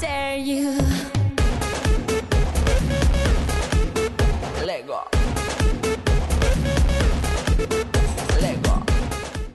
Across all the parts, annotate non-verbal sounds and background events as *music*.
dare you. Lego. Lego.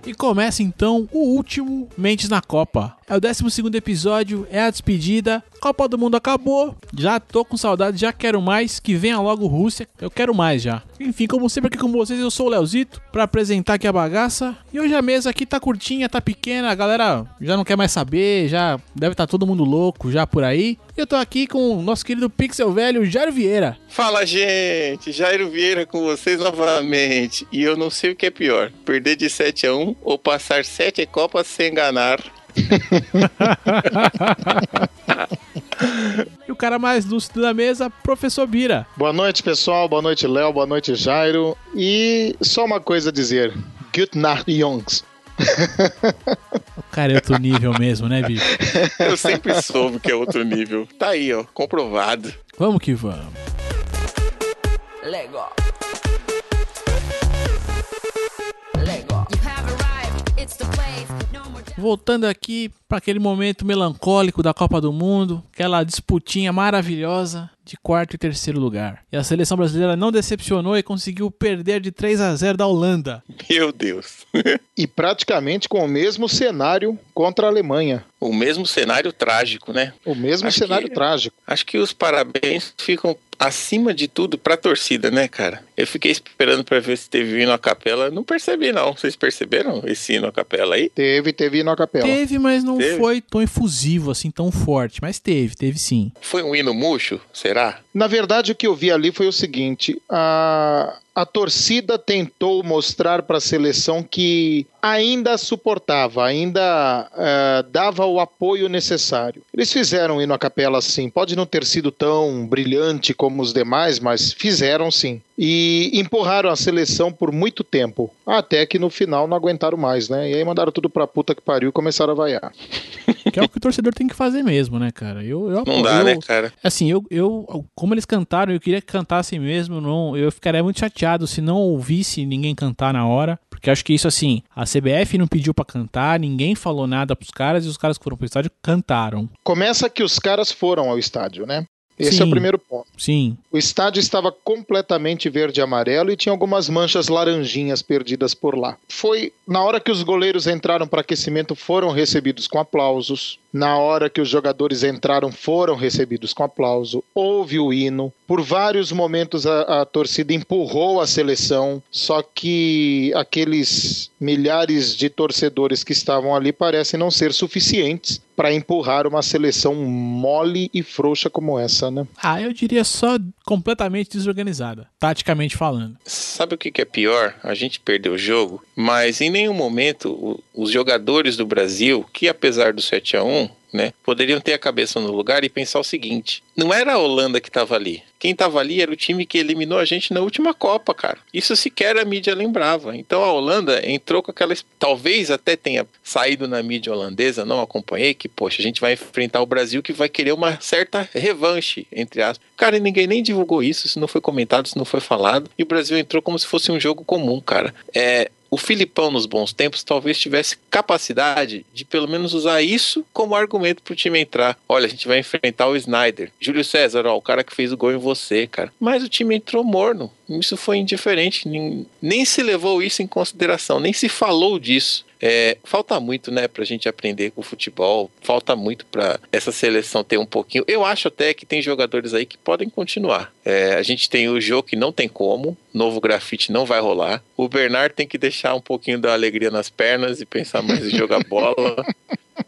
E começa então o último Mentes na Copa. É o 12 episódio, é a despedida. Copa do Mundo acabou. Já tô com saudade, já quero mais. Que venha logo Rússia. Eu quero mais já. Enfim, como sempre aqui com vocês, eu sou o Leozito para apresentar aqui a bagaça. E hoje a mesa aqui tá curtinha, tá pequena. A galera já não quer mais saber, já deve estar tá todo mundo louco já por aí. E eu tô aqui com o nosso querido Pixel Velho, Jairo Vieira. Fala, gente! Jairo Vieira com vocês novamente. E eu não sei o que é pior: perder de 7 a 1 ou passar 7 Copas sem enganar. *laughs* e o cara mais lúcido da mesa, professor Bira. Boa noite, pessoal. Boa noite, Léo. Boa noite, Jairo. E só uma coisa a dizer: Good night, Jungs. O cara é outro nível mesmo, né, bicho? *laughs* Eu sempre soube que é outro nível. Tá aí, ó, comprovado. Vamos que vamos. Lego. Voltando aqui para aquele momento melancólico da Copa do Mundo, aquela disputinha maravilhosa de quarto e terceiro lugar. E a seleção brasileira não decepcionou e conseguiu perder de 3 a 0 da Holanda. Meu Deus. *laughs* E praticamente com o mesmo cenário contra a Alemanha. O mesmo cenário trágico, né? O mesmo Acho cenário que- trágico. Acho que os parabéns ficam acima de tudo pra torcida, né, cara? Eu fiquei esperando pra ver se teve hino a capela. Não percebi, não. Vocês perceberam esse hino a capela aí? Teve, teve hino à capela. Teve, mas não Teve? foi tão efusivo assim, tão forte. Mas teve, teve sim. Foi um hino murcho? Será? Na verdade, o que eu vi ali foi o seguinte: a, a torcida tentou mostrar para a seleção que ainda suportava, ainda eh, dava o apoio necessário. Eles fizeram hino à capela sim. Pode não ter sido tão brilhante como os demais, mas fizeram sim. E empurraram a seleção por muito tempo, até que no final não aguentaram mais, né? E aí mandaram tudo pra puta que pariu e começaram a vaiar. *laughs* Que é o que o torcedor tem que fazer mesmo, né, cara? Eu, eu Não dá, eu- né, cara? Assim, eu, eu, como eles cantaram, eu queria que cantassem mesmo. Não, eu ficaria muito chateado se não ouvisse ninguém cantar na hora. Porque acho que isso, assim, a CBF não pediu pra cantar, ninguém falou nada pros caras e os caras que foram pro estádio cantaram. Começa que os caras foram ao estádio, né? Esse é Sim. o primeiro ponto. Sim, O estádio estava completamente verde e amarelo e tinha algumas manchas laranjinhas perdidas por lá. Foi na hora que os goleiros entraram para aquecimento foram recebidos com aplausos. Na hora que os jogadores entraram foram recebidos com aplauso. Houve o hino. Por vários momentos a, a torcida empurrou a seleção, só que aqueles milhares de torcedores que estavam ali parecem não ser suficientes para empurrar uma seleção mole e frouxa como essa, né? Ah, eu diria só completamente desorganizada, taticamente falando. Sabe o que que é pior? A gente perdeu o jogo, mas em nenhum momento os jogadores do Brasil, que apesar do 7 a 1 né, poderiam ter a cabeça no lugar e pensar o seguinte: não era a Holanda que estava ali. Quem estava ali era o time que eliminou a gente na última Copa, cara. Isso sequer a mídia lembrava. Então a Holanda entrou com aquela. Talvez até tenha saído na mídia holandesa, não acompanhei, que, poxa, a gente vai enfrentar o Brasil que vai querer uma certa revanche, entre aspas. Cara, ninguém nem divulgou isso, isso não foi comentado, isso não foi falado. E o Brasil entrou como se fosse um jogo comum, cara. É, o Filipão, nos bons tempos, talvez tivesse capacidade de pelo menos usar isso como argumento pro time entrar. Olha, a gente vai enfrentar o Snyder. Júlio César, ó, o cara que fez o gol em você, cara. Mas o time entrou morno. Isso foi indiferente. Nem, nem se levou isso em consideração, nem se falou disso. É, falta muito, né, pra gente aprender com o futebol. Falta muito pra essa seleção ter um pouquinho. Eu acho até que tem jogadores aí que podem continuar. É, a gente tem o Jô que não tem como. Novo grafite não vai rolar. O Bernard tem que deixar um pouquinho da alegria nas pernas e pensar mais em jogar *laughs* bola.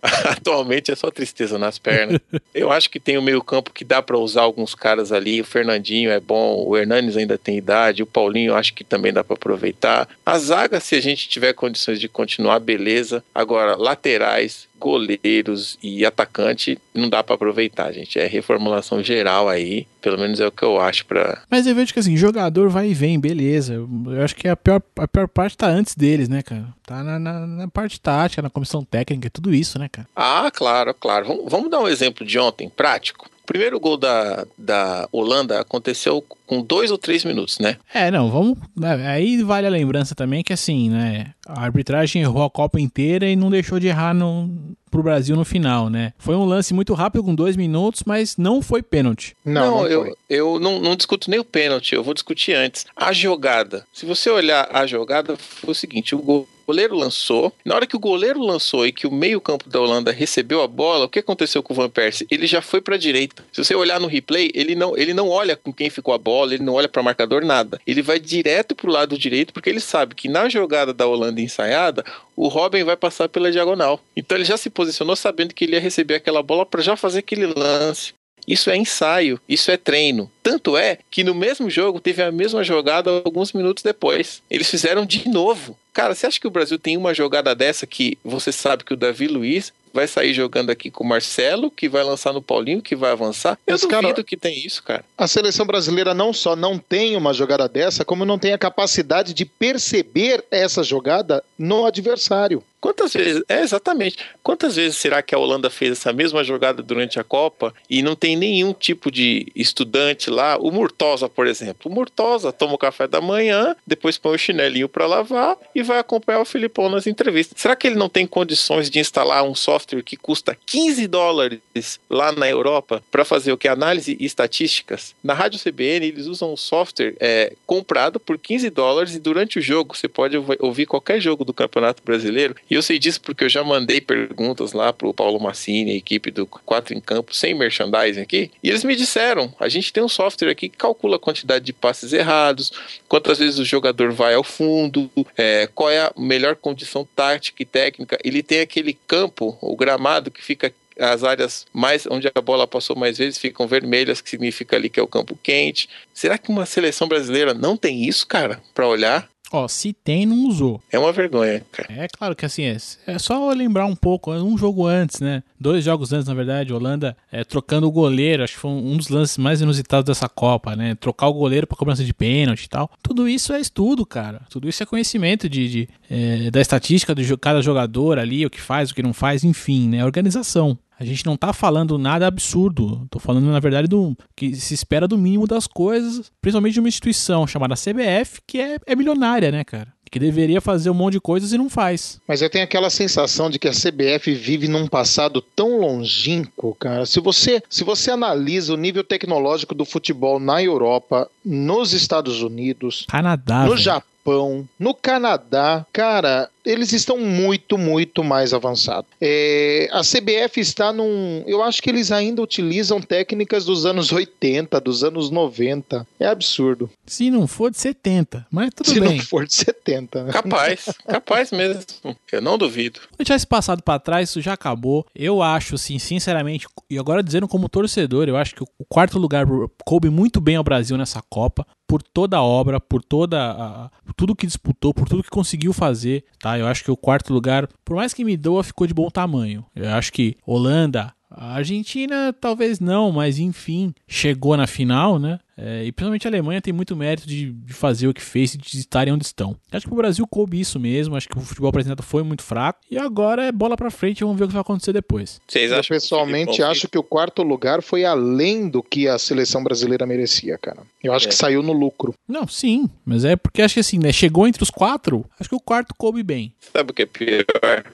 *laughs* Atualmente é só tristeza nas pernas. Eu acho que tem o meio-campo que dá pra usar alguns caras ali. O Fernandinho é bom, o Hernanes ainda tem idade, o Paulinho acho que também dá pra aproveitar. A zaga, se a gente tiver condições de continuar, beleza. Agora, laterais, goleiros e atacante, não dá pra aproveitar, gente. É reformulação geral aí. Pelo menos é o que eu acho pra. Mas eu vejo que assim, jogador vai e vem, beleza. Eu eu acho que a pior, a pior parte tá antes deles, né, cara? Tá na, na, na parte tática, na comissão técnica, tudo isso, né, cara? Ah, claro, claro. Vamos, vamos dar um exemplo de ontem, prático. O primeiro gol da, da Holanda aconteceu com dois ou três minutos, né? É, não, vamos. né, Aí vale a lembrança também que assim, né? A arbitragem errou a Copa inteira e não deixou de errar no, pro Brasil no final, né? Foi um lance muito rápido com dois minutos, mas não foi pênalti. Não, não, eu, foi. eu não, não discuto nem o pênalti, eu vou discutir antes. A jogada. Se você olhar a jogada, foi o seguinte: o gol. O goleiro lançou. Na hora que o goleiro lançou e que o meio-campo da Holanda recebeu a bola, o que aconteceu com o Van Persie? Ele já foi para a direita. Se você olhar no replay, ele não, ele não olha com quem ficou a bola, ele não olha para marcador nada. Ele vai direto pro lado direito porque ele sabe que na jogada da Holanda ensaiada, o Robin vai passar pela diagonal. Então ele já se posicionou sabendo que ele ia receber aquela bola para já fazer aquele lance. Isso é ensaio, isso é treino. Tanto é que no mesmo jogo teve a mesma jogada alguns minutos depois. Eles fizeram de novo. Cara, você acha que o Brasil tem uma jogada dessa que você sabe que o Davi Luiz vai sair jogando aqui com o Marcelo, que vai lançar no Paulinho, que vai avançar? Eu Mas, duvido cara, que tem isso, cara. A seleção brasileira não só não tem uma jogada dessa, como não tem a capacidade de perceber essa jogada no adversário. Quantas vezes, é exatamente, quantas vezes será que a Holanda fez essa mesma jogada durante a Copa e não tem nenhum tipo de estudante lá? O Murtosa, por exemplo. O Murtosa toma o café da manhã, depois põe o chinelinho para lavar e vai acompanhar o Filipão nas entrevistas. Será que ele não tem condições de instalar um software que custa 15 dólares lá na Europa para fazer o que? Análise e estatísticas? Na Rádio CBN, eles usam um software é, comprado por 15 dólares e durante o jogo você pode ouvi- ouvir qualquer jogo do Campeonato Brasileiro. E eu sei disso porque eu já mandei perguntas lá pro Paulo Massini, a equipe do Quatro em Campo, sem merchandising aqui, e eles me disseram: a gente tem um software aqui que calcula a quantidade de passes errados, quantas vezes o jogador vai ao fundo, é, qual é a melhor condição tática e técnica. Ele tem aquele campo, o gramado, que fica as áreas mais onde a bola passou mais vezes ficam vermelhas, que significa ali que é o campo quente. Será que uma seleção brasileira não tem isso, cara, para olhar? Ó, se tem, não usou. É uma vergonha, cara. É claro que assim, é, é só lembrar um pouco, é um jogo antes, né? Dois jogos antes, na verdade, Holanda é, trocando o goleiro, acho que foi um dos lances mais inusitados dessa Copa, né? Trocar o goleiro para cobrança de pênalti e tal. Tudo isso é estudo, cara. Tudo isso é conhecimento de, de, é, da estatística de cada jogador ali, o que faz, o que não faz, enfim, né? Organização. A gente não tá falando nada absurdo. Tô falando, na verdade, do que se espera do mínimo das coisas, principalmente de uma instituição chamada CBF, que é, é milionária, né, cara? Que deveria fazer um monte de coisas e não faz. Mas eu tenho aquela sensação de que a CBF vive num passado tão longínquo, cara. Se você, se você analisa o nível tecnológico do futebol na Europa, nos Estados Unidos, Canadá. no velho. Japão, no Canadá, cara, eles estão muito, muito mais avançados. É, a CBF está num. Eu acho que eles ainda utilizam técnicas dos anos 80, dos anos 90. É absurdo. Se não for de 70, mas tudo Se bem. não for de 70. né? Capaz, capaz mesmo. Eu não duvido. Deixar esse passado pra trás, isso já acabou. Eu acho, assim, sinceramente, e agora dizendo como torcedor, eu acho que o quarto lugar coube muito bem ao Brasil nessa Copa, por toda a obra, por toda a, por tudo que disputou, por tudo que conseguiu fazer, tá? Eu acho que o quarto lugar, por mais que me doa, ficou de bom tamanho. Eu acho que Holanda, Argentina talvez não, mas enfim, chegou na final, né? É, e principalmente a Alemanha tem muito mérito de, de fazer o que fez e de estarem onde estão. Acho que o Brasil coube isso mesmo, acho que o futebol apresentado foi muito fraco. E agora é bola pra frente, vamos ver o que vai acontecer depois. Vocês Eu que pessoalmente Filipão acho que o quarto lugar foi além do que a seleção brasileira merecia, cara. Eu acho É. que saiu no lucro. Não, sim, mas é porque acho que assim, né? Chegou entre os quatro, acho que o quarto coube bem. Sabe o que é pior?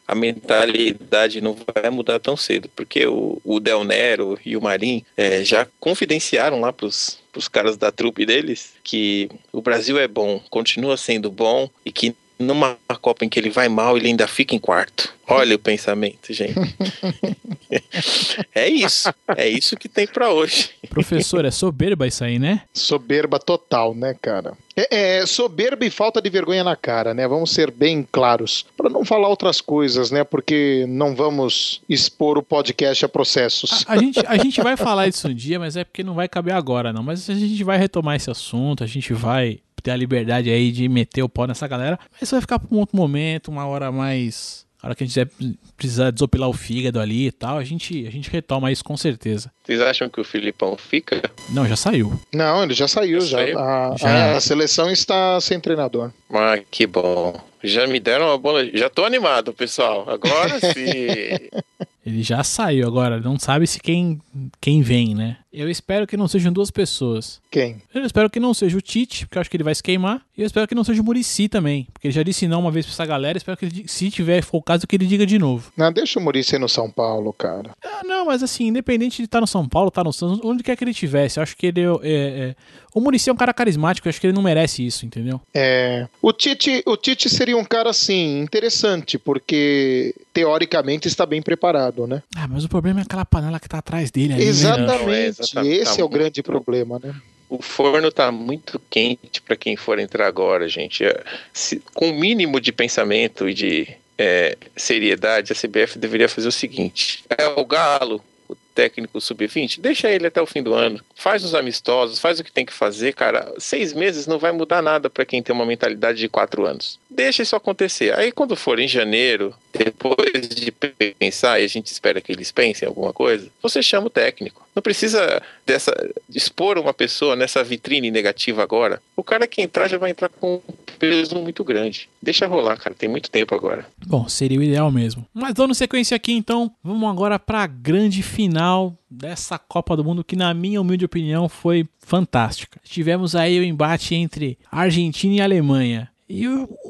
A mentalidade não vai mudar tão cedo, porque o, o Del Nero e o Marim é, já confidenciaram lá pros, pros caras da trupe deles que o Brasil é bom, continua sendo bom e que numa Copa em que ele vai mal, ele ainda fica em quarto. Olha o pensamento, gente. *laughs* é isso. É isso que tem pra hoje. Professor, é soberba isso aí, né? Soberba total, né, cara? É, é soberba e falta de vergonha na cara, né? Vamos ser bem claros. Para não falar outras coisas, né? Porque não vamos expor o podcast a processos. A, a gente, a gente vai *laughs* falar isso um dia, mas é porque não vai caber agora, não. Mas a gente vai retomar esse assunto, a gente vai ter a liberdade aí de meter o pau nessa galera. Mas isso vai ficar pra um outro momento, uma hora mais. A hora que a gente quiser precisar desopilar o fígado ali e tal, a gente, a gente retoma isso com certeza. Vocês acham que o Filipão fica? Não, já saiu. Não, ele já saiu. Já Já, saiu? A, Já. a seleção está sem treinador. Ah, que bom. Já me deram uma bola. Já tô animado, pessoal. Agora sim. *laughs* Ele já saiu agora, não sabe se quem, quem vem, né? Eu espero que não sejam duas pessoas. Quem? Eu espero que não seja o Tite, porque eu acho que ele vai se queimar. E eu espero que não seja o Murici também, porque ele já disse não uma vez pra essa galera. Espero que, ele, se tiver for o caso, que ele diga de novo. Não, deixa o Muricy no São Paulo, cara. Ah, não, mas assim, independente de estar no São Paulo, estar no Santos, onde quer que ele tivesse, eu acho que ele é. é- é- O Murici é um cara carismático, eu acho que ele não merece isso, entendeu? É, o Tite, o Tite seria um cara assim interessante, porque teoricamente está bem preparado, né? Ah, mas o problema é aquela panela que tá atrás dele ali. né? Exatamente. Não, é exatamente. Esse Tá é o grande muito- problema, né? O forno tá muito quente para quem for entrar agora, gente. É, se- com o mínimo de pensamento e de é, seriedade, a CBF deveria fazer o seguinte: é o Galo, técnico sub-20, deixa ele até o fim do ano. Faz os amistosos, faz o que tem que fazer, cara. Seis meses não vai mudar nada para quem tem uma mentalidade de quatro anos. Deixa isso acontecer. Aí quando for em janeiro, depois de pensar, e a gente espera que eles pensem em alguma coisa, você chama o técnico. Não precisa dessa expor uma pessoa nessa vitrine negativa agora. O cara que entrar já vai entrar com um peso muito grande. Deixa rolar, cara. Tem muito tempo agora. Bom, seria o ideal mesmo. Mas dando sequência aqui, então, vamos agora pra grande final dessa Copa do Mundo que, na minha humilde opinião, foi fantástica. Tivemos aí o embate entre Argentina e Alemanha. E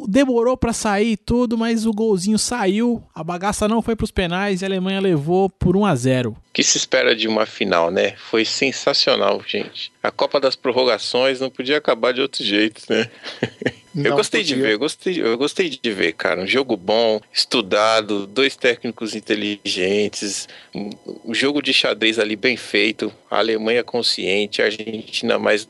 demorou pra sair tudo, mas o golzinho saiu, a bagaça não foi pros penais e a Alemanha levou por 1 a 0 O que se espera de uma final, né? Foi sensacional, gente. A Copa das Prorrogações não podia acabar de outro jeito, né? *laughs* eu gostei de podia. ver, eu gostei, eu gostei de ver, cara. Um jogo bom, estudado, dois técnicos inteligentes, um, jogo de xadrez ali bem feito, a Alemanha consciente, a Argentina mais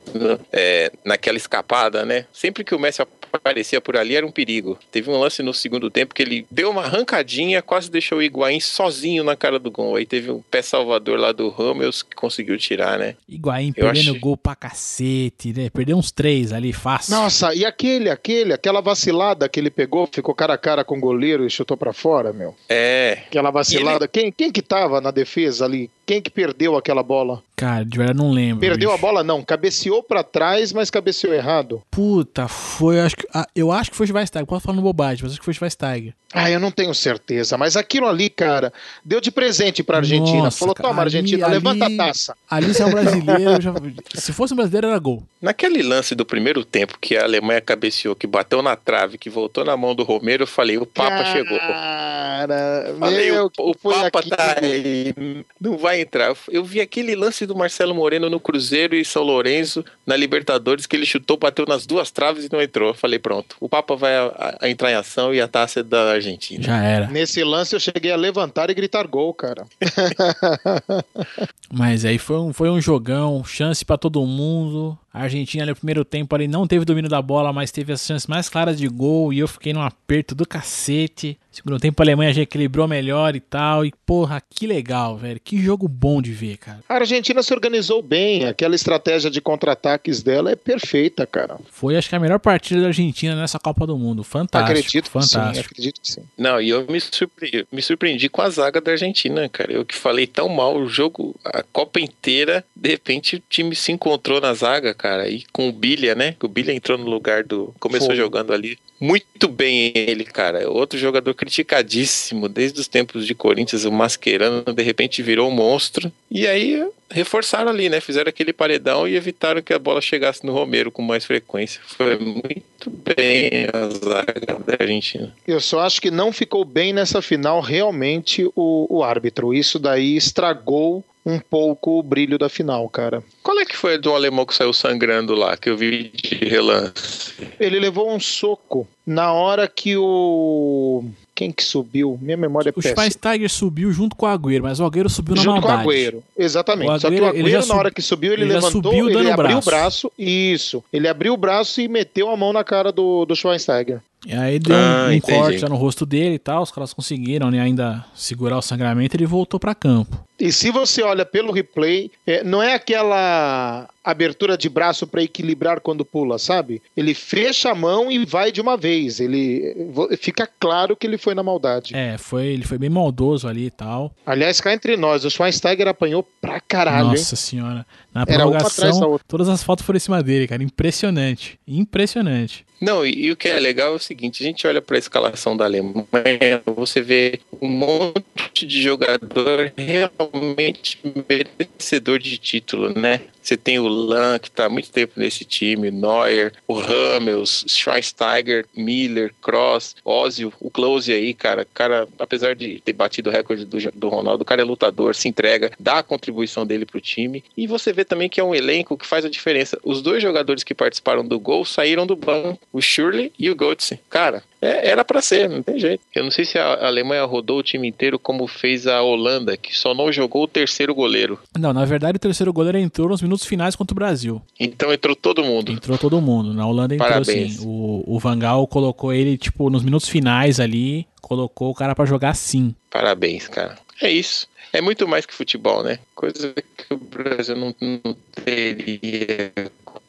é, naquela escapada, né? Sempre que o Messi aparecia por ali era um perigo. Teve um lance no segundo tempo que ele deu uma arrancadinha, quase deixou o Higuaín sozinho na cara do gol. Aí teve um pé salvador lá do Ramos que conseguiu tirar, né? Higuaín Eu perdendo achei- gol pra cacete, né? Perdeu uns três ali, fácil. Nossa, e aquele, aquele, aquela vacilada que ele pegou, ficou cara a cara com o goleiro e chutou pra fora, meu. É, Aquela vacilada. Quem, quem que tava na defesa ali? Quem que perdeu aquela bola? Cara, de verdade não lembro. Perdeu a bicho. bola não, cabeceou pra trás, mas cabeceou errado. Puta, foi. Acho que, ah, eu acho que foi Schweinsteiger. Posso falando bobagem, mas acho que foi Schweinsteiger. Ah, eu não tenho certeza, mas aquilo ali, cara, deu de presente pra Argentina. Nossa, Falou, cara, toma, ali- Argentina, ali- levanta a taça. Ali se é um brasileiro. já- *laughs* se fosse um brasileiro, era gol. naquele lance do primeiro tempo que a Alemanha cabeceou, que bateu na trave, que voltou na mão do Romero, eu falei, o Papa chegou. Cara, Falei, meu, o, o Papa aquilo. tá aí, não vai entrar. Eu vi aquele lance do Marcelo Moreno no Cruzeiro e São Lourenço na Libertadores, que ele chutou, bateu nas duas traves e não entrou. Eu falei, pronto, o Papa vai a- a entrar em ação e a taça é da Argentina. Já era. Nesse lance eu cheguei a levantar e gritar gol, cara. *laughs* Mas aí foi um, foi um jogão, chance pra todo mundo. A Argentina ali no primeiro tempo ali não teve domínio da bola, mas teve as chances mais claras de gol. E eu fiquei num aperto do cacete. Segundo tempo a Alemanha já equilibrou melhor e tal. E porra, que legal, velho. Que jogo bom de ver, cara. A Argentina se organizou bem, aquela estratégia de contra-ataques dela é perfeita, cara. Foi acho que a melhor partida da Argentina nessa Copa do Mundo. Fantástico. acredito que sim, fantástico. acredito que sim. Não, e eu me surpreendi, me surpreendi com a zaga da Argentina, cara. Eu que falei tão mal o jogo, a Copa inteira, de repente o time se encontrou na zaga, cara. E com o Bilha, né? O Bilha entrou no lugar do. Começou Foi. jogando ali. Muito bem ele, cara. Outro jogador criticadíssimo desde os tempos de Corinthians, o Mascherano, de repente virou um monstro. E aí reforçaram ali, né? Fizeram aquele paredão e evitaram que a bola chegasse no Romero com mais frequência. Foi muito bem a zaga da Argentina. Eu só acho que não ficou bem nessa final realmente o, o árbitro. Isso daí estragou um pouco o brilho da final, cara. Qual é que foi a do alemão que saiu sangrando lá, que eu vi de relance? Ele levou um soco na hora que o. Quem que subiu? Minha memória é O péssima. Schweinsteiger subiu junto com o Agüero, mas o Agüero subiu na Junto com o maldade. Agüero, exatamente. O Só que o Agüero, Agüero, na hora que subiu, ele, ele levantou, subiu ele abriu o braço. braço. Isso. Ele abriu o braço e meteu a mão na cara do, do Schweinsteiger. E aí deu um- Ah, um, entendi. corte lá no rosto dele e tal. Os caras conseguiram né, ainda segurar o sangramento e ele voltou pra campo. E se você olha pelo replay, é, não é aquela abertura de braço para equilibrar quando pula, sabe? Ele fecha a mão e vai de uma vez. Ele fica claro que ele foi na maldade. É, foi, ele foi bem maldoso ali e tal. Aliás, cá entre nós, o Schweinsteiger apanhou pra caralho, hein? Nossa senhora. Na Era uma atrás da prorrogação, outra. todas as fotos foram em cima dele, cara. Impressionante. Impressionante. Não, e, e o que é legal é o seguinte: a gente olha para a escalação da Alemanha, você vê um monte de jogador realmente merecedor de título, né? Você tem o Lan, que está há muito tempo nesse time, Neuer, o Ramels, Schweinsteiger, Miller, Cross, Ozil, o Close aí, cara. cara, apesar de ter batido o recorde do, do Ronaldo, o cara é lutador, se entrega, dá a contribuição dele pro time. E você vê também que é um elenco que faz a diferença. Os dois jogadores que participaram do gol saíram do banco, o Shirley e o Götze. Cara, é, era para ser, não tem jeito. Eu não sei se a Alemanha rodou o time inteiro como fez a Holanda, que só não jogou o terceiro goleiro. Não, na verdade o terceiro goleiro entrou nos minutos finais contra o Brasil. Então entrou todo mundo. Entrou todo mundo. Na Holanda entrou Parabéns. assim. O, o Van Gaal colocou ele, tipo, nos minutos finais ali, colocou o cara pra jogar sim. Parabéns, cara. É isso. É muito mais que futebol, né? Coisa que o Brasil não, não teria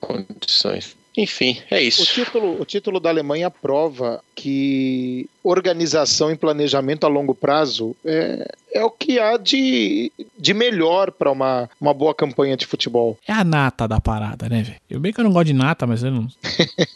condições. Enfim, é O isso. título, o título da Alemanha prova que organização e planejamento a longo prazo é, é o que há de, de melhor para uma, uma boa campanha de futebol. É a nata da parada, né, velho? Eu bem que eu não gosto de nata, mas eu não.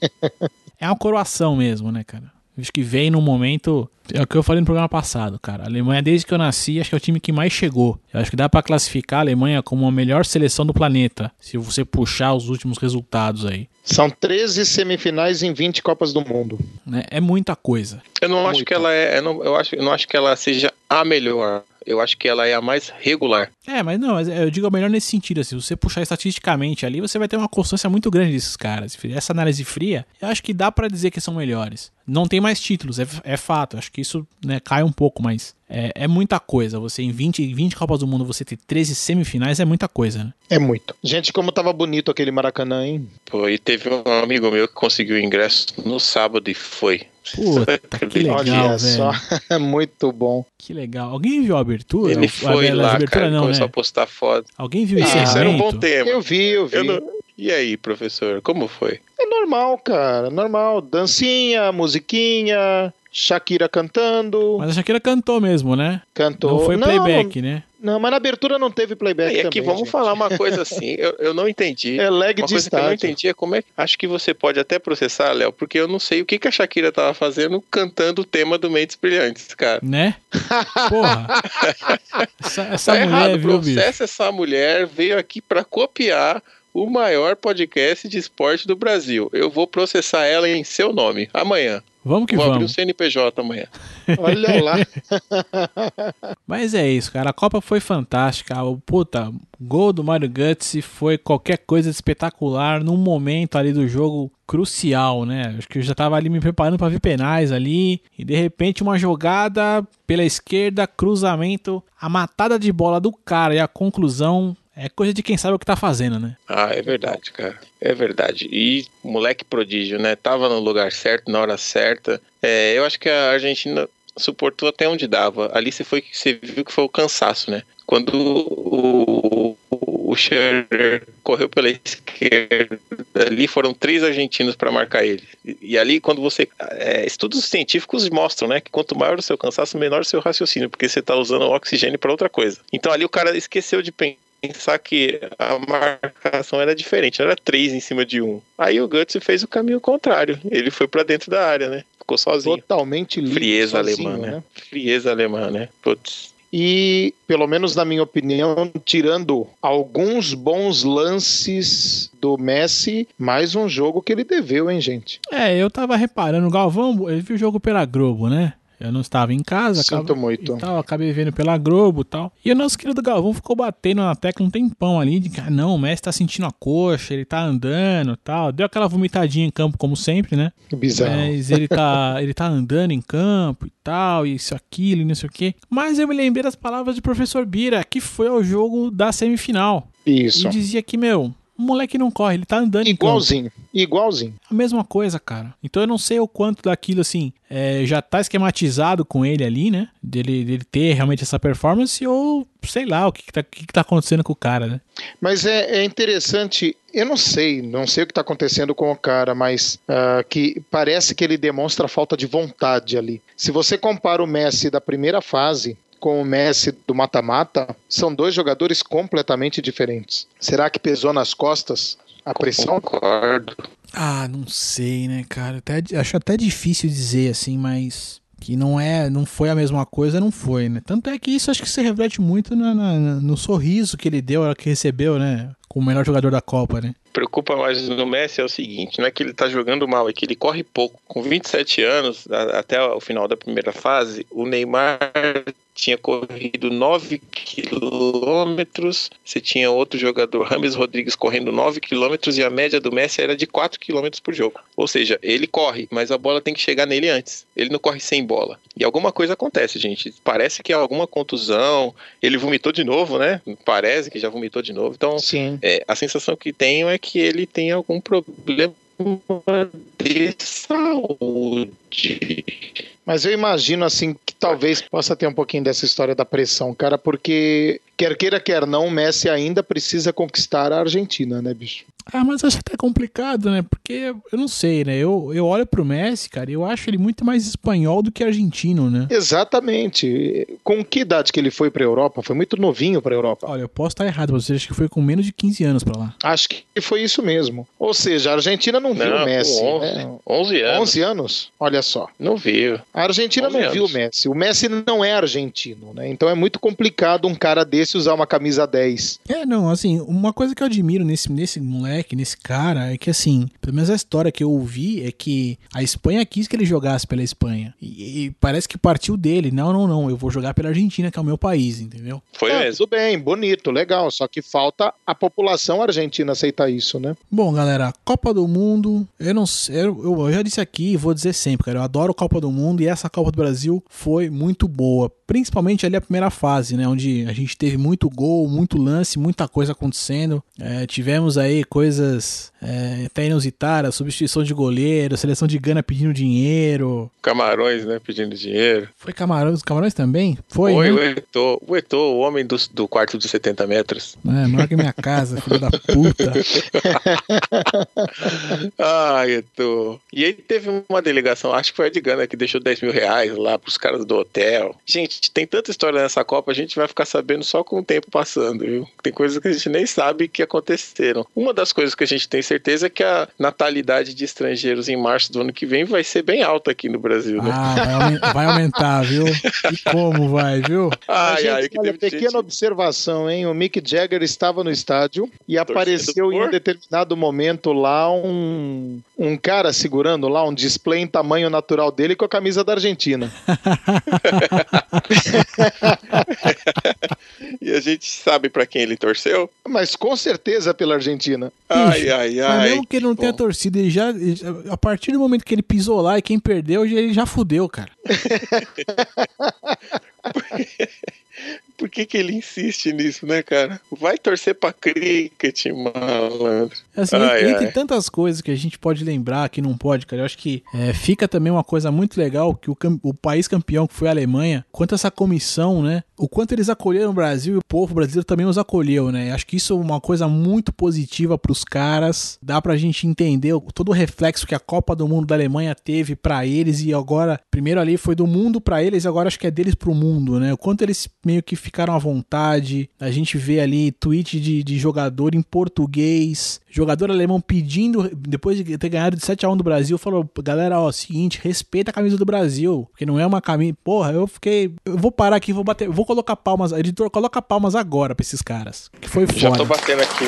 *laughs* é uma coroação mesmo, né, cara? Acho que veio num momento. É o que eu falei no programa passado, cara. A Alemanha, desde que eu nasci, acho que é o time que mais chegou. Eu acho que dá pra classificar a Alemanha como a melhor seleção do planeta. Se você puxar os últimos resultados aí. São 13 semifinais em 20 Copas do Mundo. né? É muita coisa. Eu não acho Muito. que ela é. Eu não, eu acho, eu não acho que ela seja a melhor. Eu acho que ela é a mais regular. É, mas não, eu digo melhor nesse sentido, assim, se você puxar estatisticamente ali, você vai ter uma constância muito grande desses caras. Essa análise fria, eu acho que dá pra dizer que são melhores. Não tem mais títulos, é, é fato, acho que isso né, cai um pouco, mas é, é muita coisa. Você em 20, 20 Copas do Mundo, você ter 13 semifinais é muita coisa, né? É muito. Gente, como tava bonito aquele Maracanã, hein? Pô, e teve um amigo meu que conseguiu o ingresso no sábado e foi. Puta, *laughs* que legal, Olha velho. *laughs* é muito bom. Que legal. Alguém viu a abertura? Ele foi a, lá, abertura cara, não, começou né? a postar foto. Alguém viu Ah, isso era um bom tema. Eu vi, eu vi. Eu não- E aí, professor, como foi? É normal, cara, normal. Dancinha, musiquinha, Shakira cantando, Mas a Shakira cantou mesmo, né? cantou. Não foi playback, né? Não, mas na abertura não teve playback E também. aqui vamos gente. falar uma *laughs* coisa assim, eu, eu não entendi. É lag Uma de coisa que eu não entendi é como é. Acho que você pode até processar, Léo, porque eu não sei o que, que a Shakira tava fazendo cantando o tema do Mentes Brilhantes, cara. Né? Porra. Essa, *laughs* essa tá mulher, errado, viu, bicho? processa essa mulher, veio aqui pra copiar o maior podcast de esporte do Brasil. Eu vou processar ela em seu nome amanhã. Vamos que vou abrir o vamos. CNPJ amanhã. *laughs* Olha lá. *laughs* Mas é isso, cara. A Copa foi fantástica. O puta, gol do Mario Götze foi qualquer coisa de espetacular num momento ali do jogo crucial, né? Acho que eu já tava ali me preparando pra ver penais ali e de repente uma jogada pela esquerda, cruzamento, a matada de bola do cara e a conclusão é coisa de quem sabe o que tá fazendo, né? Ah, é verdade, cara. É verdade. E moleque prodígio, né? Tava no lugar certo, na hora certa. É, eu acho que a Argentina suportou até onde dava. Ali você foi você viu que foi o cansaço, né? Quando o, o, Scherer correu pela esquerda, ali foram três argentinos para marcar ele. E, e ali, quando você. é, estudos científicos mostram, né? Que quanto maior o seu cansaço, menor o seu raciocínio, porque você tá usando oxigênio para outra coisa. Então ali o cara esqueceu de pensar pensar que a marcação era diferente, era três em cima de um. Aí o Guts fez o caminho contrário. Ele foi pra dentro da área, né? Ficou sozinho. Totalmente livre. Frieza sozinho, alemã, né? Frieza alemã, né? Putz. E, pelo menos na minha opinião, tirando alguns bons lances do Messi, mais um jogo que ele deveu, hein, gente? É, eu tava reparando, o Galvão, ele viu o jogo pela Globo, né? Eu não estava em casa, Sinto acaba- muito. Tal, acabei vendo pela Globo e tal. E o nosso querido Galvão ficou batendo na tecla um tempão ali, de que, ah, não, o Messi tá sentindo a coxa, ele tá andando e tal. Deu aquela vomitadinha em campo, como sempre, né? Bizarro. Mas ele tá, *laughs* ele tá andando em campo e tal, e isso, aquilo, e não sei o quê. Mas eu me lembrei das palavras do professor Bira, que foi ao jogo da semifinal. Isso. E dizia que, meu, o moleque não corre, ele tá andando. Igualzinho. Igualzinho. A mesma coisa, cara. Então eu não sei o quanto daquilo, assim, é, já tá esquematizado com ele ali, né? Dele, dele ter realmente essa performance, ou sei lá, o que, que, tá, que, que tá acontecendo com o cara, né? Mas é, é interessante, eu não sei, não sei o que está acontecendo com o cara, mas ah, que parece que ele demonstra falta de vontade ali. Se você compara o Messi da primeira fase com o Messi do mata-mata, são dois jogadores completamente diferentes. Será que pesou nas costas a pressão? Concordo. Ah, não sei, né, cara? Até, acho até difícil dizer assim, mas. que não é, não foi a mesma coisa, não foi, né? Tanto é que isso acho que se reflete muito na- na- na- no sorriso que ele deu, a hora que recebeu, né? Como o melhor jogador da Copa, né? Preocupa mais no Messi é o seguinte, não é que ele tá jogando mal, é que ele corre pouco. Com 27 anos, a- até o final da primeira fase, o Neymar tinha corrido 9 quilômetros, você tinha outro jogador, Rames Rodrigues, correndo 9 quilômetros e a média do Messi era de 4 quilômetros por jogo. Ou seja, ele corre, mas a bola tem que chegar nele antes. Ele não corre sem bola. E alguma coisa acontece, gente. Parece que é alguma contusão. Ele vomitou de novo, né? Parece que já vomitou de novo. Então, é, a sensação que tenho é que ele tem algum problema de saúde. Mas eu imagino assim que talvez possa ter um pouquinho dessa história da pressão, cara, porque quer queira, quer não, o Messi ainda precisa conquistar a Argentina, né, bicho? Ah, mas acho até complicado, né? Porque eu não sei, né? Eu, eu olho pro Messi, cara, e eu acho ele muito mais espanhol do que argentino, né? Exatamente. Com que idade que ele foi pra Europa? Foi muito novinho pra Europa. Olha, eu posso estar errado, mas eu acho que foi com menos de 15 anos pra lá. Acho que foi isso mesmo. Ou seja, a Argentina não, viu Não, o Messi. com 11, né? 11 anos. 11 anos? Olha só. Não viu. A Argentina 11 não viu o anos. Messi. O Messi não é argentino, né? Então é muito complicado um cara desse usar uma camisa 10. É, não, assim, uma coisa que eu admiro nesse, nesse moleque, nesse cara, é que, assim, pelo menos a história que eu ouvi é que a Espanha quis que ele jogasse pela Espanha. E, e parece que partiu dele. Não, não, não, eu vou jogar pela Argentina, que é o meu país, entendeu? Foi É, tudo bem, bonito, legal. Só que falta a população argentina aceitar isso, né? Bom, galera, Copa do Mundo, eu não sei, eu, eu já disse aqui e vou dizer sempre, cara, eu adoro Copa do Mundo e essa Copa do Brasil foi muito boa. Principalmente ali a primeira fase, né? Onde a gente teve muito gol, muito lance, muita coisa acontecendo. É, tivemos aí coisas é, até inusitadas, substituição de goleiro, seleção de Gana pedindo dinheiro. Camarões, né? Pedindo dinheiro. Foi Camarões, Camarões também? Foi, Foi, né? o Eto'o. O Eto'o, o homem do, do quarto de 70 metros. É, maior que minha casa, *laughs* filho da puta. *laughs* Ai, Eto'o. E aí teve uma delegação, acho que foi a de Gana, que deixou 10 mil reais lá pros caras do hotel. Gente, tem tanta história nessa Copa, a gente vai ficar sabendo só com o tempo passando, viu? Tem coisas que a gente nem sabe que aconteceram. Uma das coisas que a gente tem certeza é que a natalidade de estrangeiros em março do ano que vem vai ser bem alta aqui no Brasil, né? Ah, vai, vai aumentar, viu? E como vai, viu? Ai, gente, ai, que olha, pequena gente- observação, hein? O Mick Jagger estava no estádio e apareceu em um por? determinado momento lá um, um cara segurando lá um display em tamanho natural dele com a camisa da Argentina. *laughs* E a gente sabe pra quem ele torceu? Mas com certeza pela Argentina. Ai, ai, Mas ai. mesmo que ele não tenha Bom. torcida, ele já, ele já- A partir do momento que ele pisou lá e quem perdeu, ele já fudeu, cara. *laughs* Por que, que ele insiste nisso, né, cara? Vai torcer pra cricket, malandro. Assim, Ai, entre ai. tantas coisas que a gente pode lembrar que não pode, cara, eu acho que é, fica também uma coisa muito legal que o, o país campeão que foi a Alemanha, quanto essa comissão, né? O quanto eles acolheram o Brasil e o povo brasileiro também os acolheu, né? Acho que isso é uma coisa muito positiva pros caras. Dá pra gente entender todo o reflexo que a Copa do Mundo da Alemanha teve pra eles e agora, primeiro ali foi do mundo pra eles, agora acho que é deles pro mundo, né? O quanto eles meio que ficaram à vontade. A gente vê ali tweet de, de jogador em português, jogador alemão pedindo, depois de ter ganhado de 7 a 1 do Brasil, falou: galera, ó, seguinte, respeita a camisa do Brasil, porque não é uma camisa. Porra, eu fiquei. Eu vou parar aqui, vou bater, vou colocar palmas. Editor, coloca palmas agora pra esses caras. Que foi Já tô foda. batendo aqui,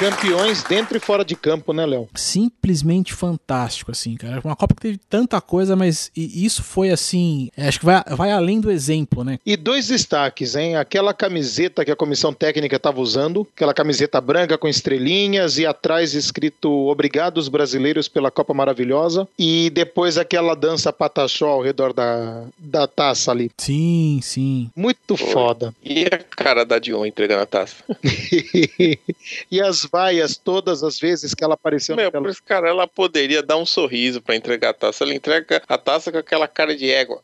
Campeões dentro e fora de campo, né, Léo? simplesmente fantástico, assim, cara. Uma Copa que teve tanta coisa, mas isso foi assim. é, Acho que vai, vai além do exemplo, né? E dois destaques, hein? Aquela camiseta que a comissão técnica estava usando, aquela camiseta branca com estrelinhas e atrás escrito Obrigados brasileiros pela Copa Maravilhosa. E depois aquela dança pataxó ao redor da, da taça ali. Sim, sim. Muito Foi. foda. E a cara da Dion entregando a taça. *laughs* e as vaias todas as vezes que ela apareceu Meu, na por tela. isso, cara, ela poderia dar um sorriso pra entregar a taça. Ela entrega a taça com aquela cara de égua.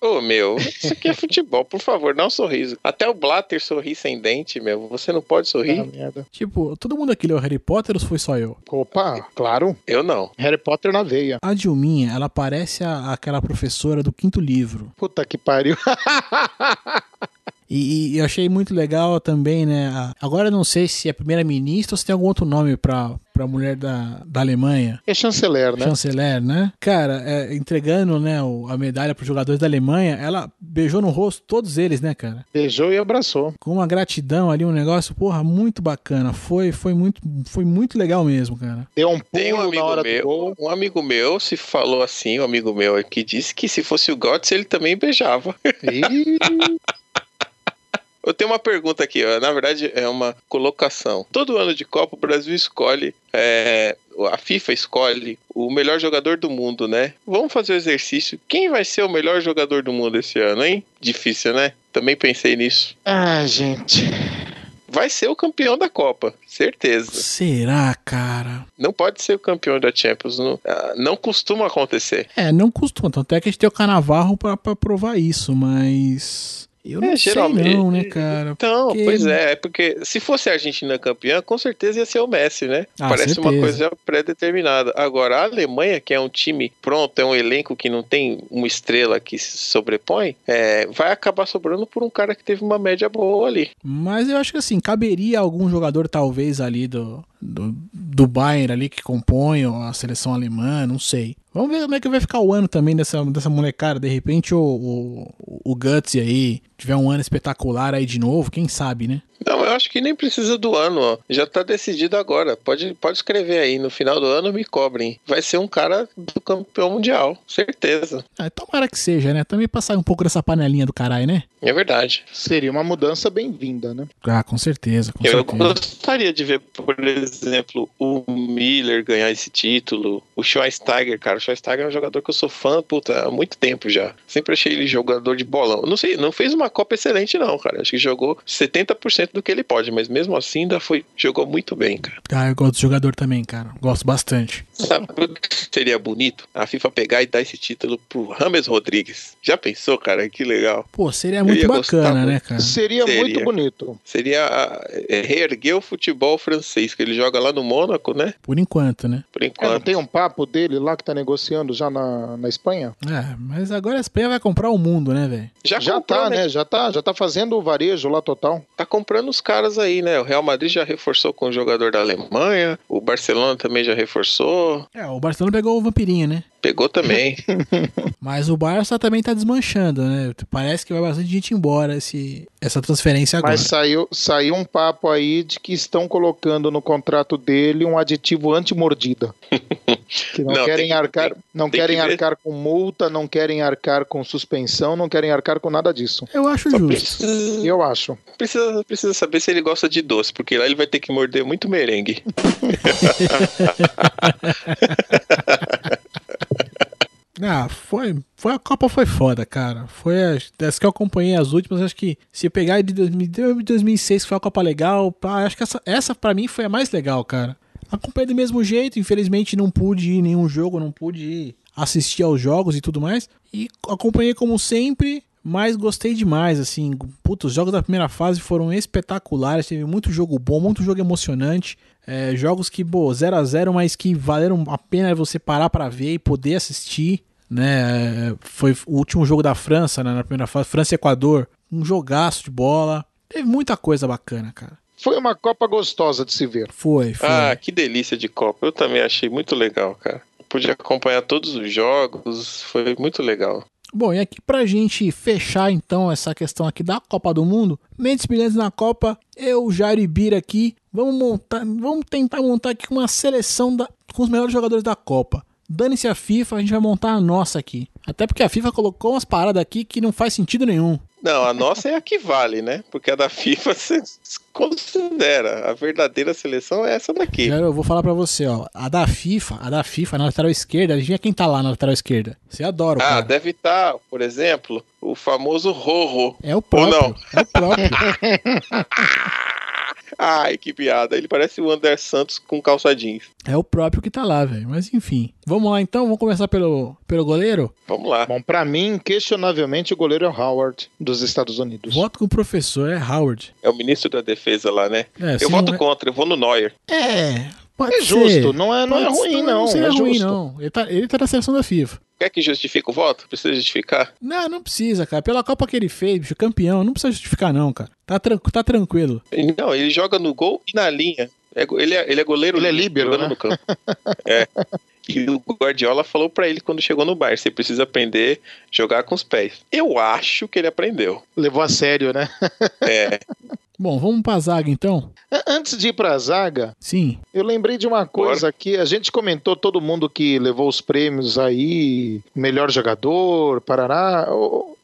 Ô, meu, isso aqui é *laughs* futebol, por favor, dá um sorriso. Até o Blatter sorri sem dente, meu. Você não pode Ah, sorrir? merda. Tipo, todo mundo aqui leu Harry Potter ou foi só eu? Opa, claro. Eu não. Harry Potter na veia. A Dilminha, ela parece a- aquela professora do quinto livro. Puta que pariu. *laughs* E, e eu achei muito legal também, né? a- agora eu não sei se é primeira-ministra ou se tem algum outro nome pra, pra mulher da, da Alemanha. É chanceler, né? Chanceler, né? Cara, é, entregando né, o- a medalha pros jogadores da Alemanha, ela beijou no rosto todos eles, né, cara? Beijou e abraçou. Com uma gratidão ali, um negócio, porra, muito bacana. Foi, foi, muito, foi muito legal mesmo, cara. Deu um Tem um pulo na amigo hora do meu, gol. um amigo meu se falou assim, um amigo meu que disse que se fosse o Götze ele também beijava. Ih, *laughs* Eu tenho uma pergunta aqui, ó. na verdade é uma colocação. Todo ano de Copa o Brasil escolhe, é, a FIFA escolhe o melhor jogador do mundo, né? Vamos fazer o exercício. Quem vai ser o melhor jogador do mundo esse ano, hein? Difícil, né? Também pensei nisso. Ah, gente. Vai ser o campeão da Copa, certeza. Será, cara? Não pode ser o campeão da Champions, não, ah, não costuma acontecer. É, não costuma. Tanto é que a gente tem o Canavarro pra, pra provar isso, mas. Eu não É, sei não, né, cara? Então, Porque- pois é, é porque se fosse a Argentina campeã, com certeza ia ser o Messi, né? Ah, Parece uma certeza. coisa pré-determinada. Agora, a Alemanha, que é um time pronto, é um elenco que não tem uma estrela que se sobrepõe, é, vai acabar sobrando por um cara que teve uma média boa ali. Mas eu acho que assim, caberia algum jogador, talvez, ali do, do, do Bayern ali que compõe a seleção alemã, não sei. Vamos ver como é que vai ficar o ano também dessa, dessa molecada. De repente o, o, o Guts aí tiver um ano espetacular aí de novo, quem sabe, né? Não, eu acho que nem precisa do ano, ó. Já tá decidido agora. Pode, pode escrever aí. No final do ano me cobrem. Vai ser um cara do campeão mundial, certeza. Ah, tomara que seja, né? Também pra sair um pouco dessa panelinha do caralho, né? É verdade. Seria uma mudança bem-vinda, né? Ah, com certeza, com Eu certeza. gostaria de ver, por exemplo, o Miller ganhar esse título. O Schweinsteiger, cara. O Schweinsteiger é um jogador que eu sou fã, puta, há muito tempo já. Sempre achei ele jogador de bolão. Não sei, não fez uma Copa excelente, não, cara. Acho que jogou 70% do que ele pode, mas mesmo assim ainda foi, jogou muito bem, cara. Ah, eu gosto do jogador também, cara. Gosto bastante. Sabe o que seria bonito? A FIFA pegar e dar esse título pro Rames Rodrigues. Já pensou, cara? Que legal. Pô, seria muito bacana, muito. né, cara? Seria, Seria. muito bonito. Seria ah, é, reerguer o futebol francês, que ele joga lá no Mônaco, né? Por enquanto, né? Por É, não enquanto. tem um papo dele lá que tá negociando já na, na Espanha? É, mas agora a Espanha vai comprar o mundo, né, velho? Já, Já comprou, tá, né? Já tá, já tá fazendo o varejo lá total. Tá comprando os caras aí, né? O Real Madrid já reforçou com o jogador da Alemanha, o Barcelona também já reforçou, É, o Barcelona pegou o vampirinho, né? Pegou também. *laughs* Mas o Barça também tá desmanchando, né? Parece que vai bastante gente embora esse, essa transferência agora. Mas saiu, saiu um papo aí de que estão colocando no contrato dele um aditivo anti-mordida. *laughs* Que não, Não, querem que- arcar, tem- não tem querem que arcar com multa, não querem arcar com suspensão, não querem arcar com nada disso. Eu acho Só justo. precisa, Eu acho. precisa, precisa saber se ele gosta de doce, porque lá ele vai ter que morder muito merengue. *laughs* Ah, foi, foi. A Copa foi foda, cara. Foi as, das que eu acompanhei as últimas. Acho que se pegar de 2000 de 2006, que foi a Copa legal. pá, acho que essa, essa pra mim foi a mais legal, cara. Acompanhei do mesmo jeito. Infelizmente não pude ir em nenhum jogo, não pude ir assistir aos jogos e tudo mais. E acompanhei como sempre. Mas gostei demais, assim. Puta, os jogos da primeira fase foram espetaculares. Teve muito jogo bom, muito jogo emocionante. É, jogos que, pô, 0 a 0 mas que valeram a pena você parar pra ver e poder assistir. Né? É, Foi o último jogo da França, né, na primeira fase, França e Equador. Um jogaço de bola. Teve muita coisa bacana, cara. Foi uma Copa gostosa de se ver. Foi, foi. Ah, que delícia de Copa. Eu também achei muito legal, cara. Pude acompanhar todos os jogos, foi muito legal. Bom, e aqui pra gente fechar então essa questão aqui da Copa do Mundo, Mentes Brilhantes na Copa, eu, Jairo e Bira aqui, vamos montar, vamos tentar montar aqui uma seleção da, com os melhores jogadores da Copa. Dane-se a FIFA, a gente vai montar a nossa aqui. Até porque a FIFA colocou umas paradas aqui que não faz sentido nenhum. Não, a nossa é a que vale, né? Porque a da FIFA *laughs* você considera. A verdadeira seleção é essa daqui. Eu vou falar pra você, ó, a da FIFA, a da FIFA na lateral esquerda, adivinha quem tá lá na lateral esquerda? Você adora o Ah, cara. deve estar, por exemplo, o famoso Rorro. É o próprio, não? é o próprio. *laughs* Ai, que piada. Ele parece o André Santos com calça jeans. É o próprio que tá lá, velho. Mas enfim. Vamos lá então, vamos começar pelo, pelo goleiro? Vamos lá. Bom, pra mim, inquestionavelmente, o goleiro é o Howard, dos Estados Unidos. Voto com o professor, é Howard. É o ministro da defesa lá, né? É, eu sim, voto é- contra, eu vou no Neuer. É, pode É ser. justo, não é, não é ruim, não. seria é ruim, justo. não. Ele tá, ele tá na seleção da FIFA. Quer que justifique o voto? Precisa justificar? Não, não precisa, cara. Pela Copa que ele fez, bicho, campeão, não precisa justificar, não, cara. Tá, tran tá tranquilo. Não, ele joga no gol e na linha. É ele, é, ele é goleiro Ele é líbero, jogando né? no campo. *laughs* É. E o Guardiola falou pra ele quando chegou no Bayern, você precisa aprender a jogar com os pés. Eu acho que ele aprendeu. Levou a sério, né? É, *laughs* Bom, vamos pra zaga então? Antes de ir pra zaga, Sim. eu lembrei de uma coisa que a gente comentou, todo mundo que levou os prêmios aí, melhor jogador, Parará.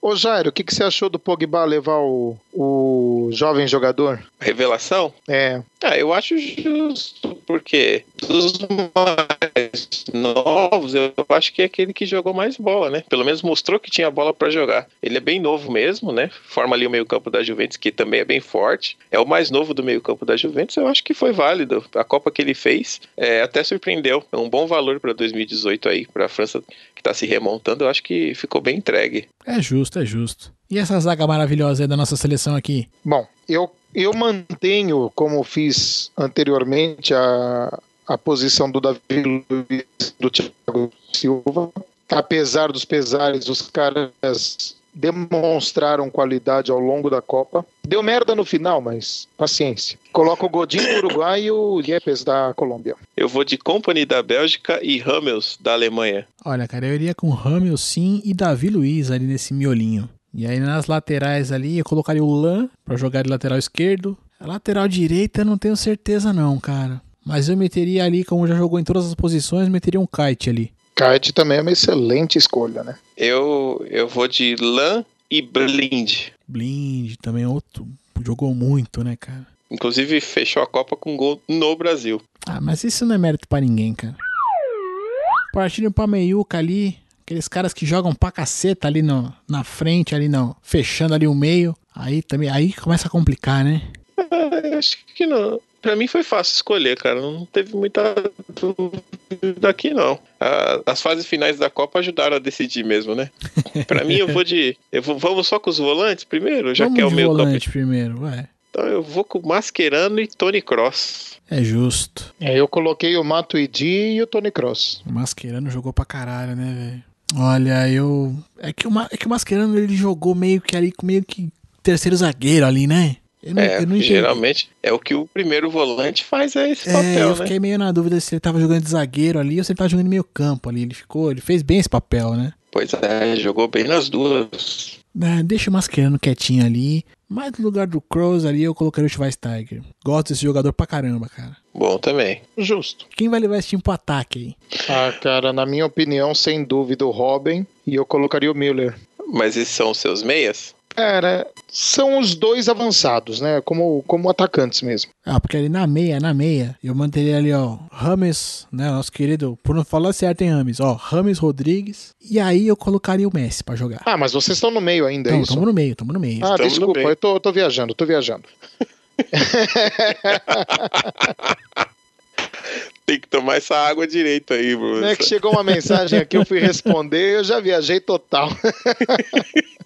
Ô Jairo, o que, que você achou do Pogba levar o, o jovem jogador? revelação? É, Ah, eu acho justo, porque dos mais novos, eu acho que é aquele que jogou mais bola, né? Pelo menos mostrou que tinha bola pra jogar. Ele é bem novo mesmo, né? Forma ali o meio-campo da Juventus, que também é bem forte. É o mais novo do meio-campo da Juventus. Eu acho que foi válido. A Copa que ele fez é, até surpreendeu. É um bom valor pra 2018 aí, pra França que tá se remontando. Eu acho que ficou bem entregue. É justo, é justo. E essa zaga maravilhosa aí da nossa seleção aqui? Bom, eu, eu mantenho, como fiz anteriormente, a, a posição do Davi Luiz do Thiago Silva. Apesar dos pesares, os caras demonstraram qualidade ao longo da Copa. Deu merda no final, mas paciência. Coloca o Godinho do Uruguai e o Yepes da Colômbia. Eu vou de Company da Bélgica e Hummels da Alemanha. Olha, cara, eu iria com Ramel sim e Davi Luiz ali nesse miolinho. E aí nas laterais ali eu colocaria o Lan pra jogar de lateral esquerdo. A lateral direita eu não tenho certeza não, cara. Mas eu meteria ali, como já jogou em todas as posições, meteria um kite ali. Kite também é uma excelente escolha, né? Eu, eu vou de Lan e Blind. Blind também é outro. Jogou muito, né, cara? Inclusive fechou a Copa com gol no Brasil. Ah, mas isso não é mérito pra ninguém, cara. Partindo pra meiuca ali, aqueles caras que jogam pra caceta ali no, na frente, ali no, fechando ali o meio. Aí também, aí começa a complicar, né? Ah, acho que não. Pra mim foi fácil escolher, cara. Não teve muita dúvida aqui, não. As fases finais da Copa ajudaram a decidir mesmo, né? *laughs* Pra mim, eu vou de. Eu vou, vamos só com os volantes primeiro, já Vamos que é o de meio campo. volante primeiro, vai. Então eu vou com Mascherano e Tony Cross. É justo. É, eu coloquei o Matuidi e o Tony Cross. O Mascherano jogou pra caralho, né, velho? Olha, eu. É que, o, Ma- é que o Mascherano ele jogou meio que ali, meio que terceiro zagueiro ali, né? Eu não, É, eu não entendi. geralmente é o que o primeiro volante faz, é esse É, papel, eu né? fiquei meio na dúvida se ele tava jogando de zagueiro ali ou se ele tava jogando meio campo ali. Ele ficou, ele fez bem esse papel, né? Pois é, jogou bem nas duas. É, deixa o Mascherano quietinho ali. Mas no lugar do Kroos ali eu colocaria o Schweinsteiger. Gosto desse jogador pra caramba, cara. Bom também. Justo. Quem vai levar esse time pro ataque aí? Ah, cara, na minha opinião, sem dúvida, o Robin e eu colocaria o Miller. Mas esses são os seus meias? Cara, são os dois avançados, né? Como, como atacantes mesmo. Ah, porque ali na meia, na meia, eu manteria ali, ó, Rames, né, nosso querido, por não falar certo em Rames, ó, Rames Rodrigues, e aí eu colocaria o Messi pra jogar. Ah, mas vocês estão no meio ainda, é Então, isso? tamo no meio, tamo no meio. Ah, desculpa, meio. eu tô, eu tô viajando, tô viajando. *laughs* Tem que tomar essa água direito aí, Bruno. É que chegou uma mensagem aqui, eu fui *laughs* responder, eu já viajei total. *laughs*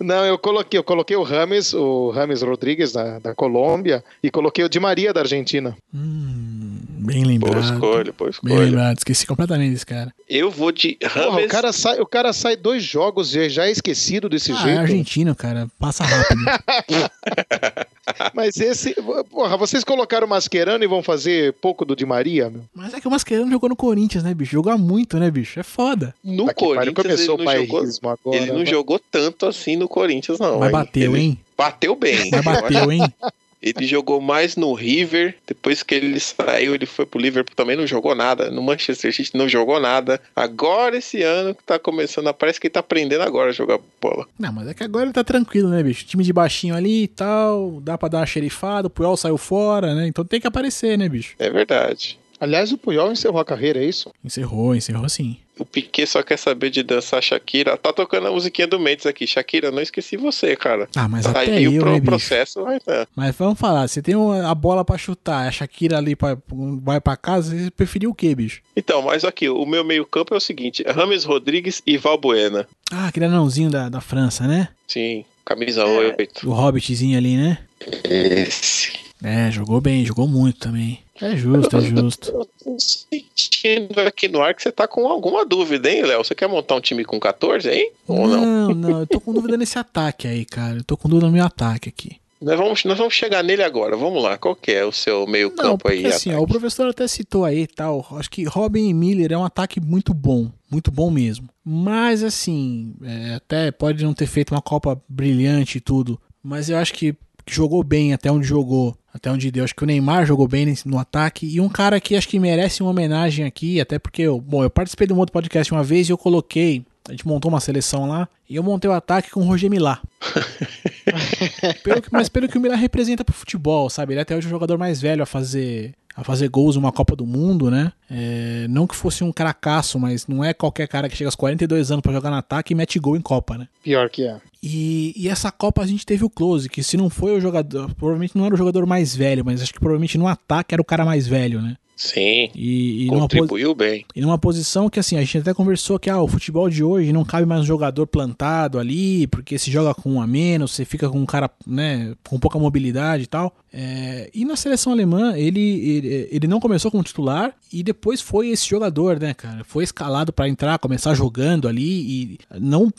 Não, eu coloquei, eu coloquei o Rames, o Rames Rodrigues da, da Colômbia, e coloquei o Di Maria da Argentina. Hum, bem Boa lembrado. escolha, boa Bem escolha. lembrado, esqueci completamente desse cara. Eu vou de Porra, Rames. o, cara sai, o cara sai dois jogos e já é esquecido desse ah, é jeito. argentino, cara, passa rápido. *laughs* Mas esse. Porra, vocês colocaram o Mascherano e vão fazer pouco do Di Maria, meu? Mas que o Mascherano jogou no Corinthians, né, bicho? Jogou muito, né, bicho? É foda. No Tá Corinthians começou ele não, jogou, agora. ele não vai. jogou tanto assim no Corinthians, não. Mas hein? bateu, Ele hein? Bateu bem. Mas bateu, hein? *laughs* Ele jogou mais no River, depois que ele saiu, ele foi pro Liverpool, também não jogou nada. No Manchester City não jogou nada. Agora, esse ano que tá começando, parece que ele tá aprendendo agora a jogar bola. Não, mas é que agora ele tá tranquilo, né, bicho? Time de baixinho ali e tal, dá pra dar uma xerifada, o Puyol saiu fora, né? Então tem que aparecer, né, bicho? É verdade. Aliás, o Puyol encerrou a carreira, é isso? Encerrou, encerrou sim. O Piquet só quer saber de dançar Shakira. Tá tocando a musiquinha do Mendes aqui. Shakira, não esqueci você, cara. Ah, mas Tá até aí eu, o pro- né, processo vai dar. Mas vamos falar, você tem uma- a bola pra chutar, a Shakira ali pra, vai pra casa, você preferiu o quê, bicho? Então, mas aqui, o meu meio-campo é o seguinte: Rames Rodrigues e Valbuena. Ah, aquele anãozinho da, da França, né? Sim, camisa É. 8. O Hobbitzinho ali, né? Esse. É, jogou bem, jogou muito também. É justo, é justo. Eu tô sentindo aqui no ar que você tá com alguma dúvida, hein, Léo? Você quer montar um time com 14 aí? Ou não? Não, não, eu tô com dúvida nesse ataque aí, cara. Eu tô com dúvida no meu ataque aqui. Nós, vamos, nós vamos chegar nele agora. Vamos lá, qual que é o seu meio-campo aí? assim, ó, o professor até citou aí e tal. Acho que Robin e Miller é um ataque muito bom. Muito bom mesmo. Mas assim, é, até pode não ter feito uma Copa brilhante e tudo. Mas eu acho que jogou bem até onde jogou. Até onde deu. Acho que o Neymar jogou bem no ataque. E um cara que acho que merece uma homenagem aqui. Até porque, eu, bom, eu participei de um outro podcast uma vez e eu coloquei. A gente montou uma seleção lá. E eu montei o ataque com o Roger Milá. *laughs* Pelo que- mas pelo que o Milá representa pro futebol, sabe? Ele é até hoje o jogador mais velho a fazer a fazer gols numa Copa do Mundo, né? É, não que fosse um cracaço, mas não é qualquer cara que chega aos 42 anos pra jogar no ataque e mete gol em Copa, né? Pior que é. E, e essa Copa a gente teve o Close, que se não foi o jogador, provavelmente não era o jogador mais velho, mas acho que provavelmente no ataque era o cara mais velho, né? Sim, E, e contribuiu bem. e numa posição que assim, a gente até conversou que ah, o futebol de hoje não cabe mais um jogador plantado ali, porque se joga com um a menos, você fica com um cara, né, com pouca mobilidade e tal. É, e na seleção alemã, ele, ele, ele não começou como titular e depois foi esse jogador, né, cara? Foi escalado pra entrar, começar jogando ali e não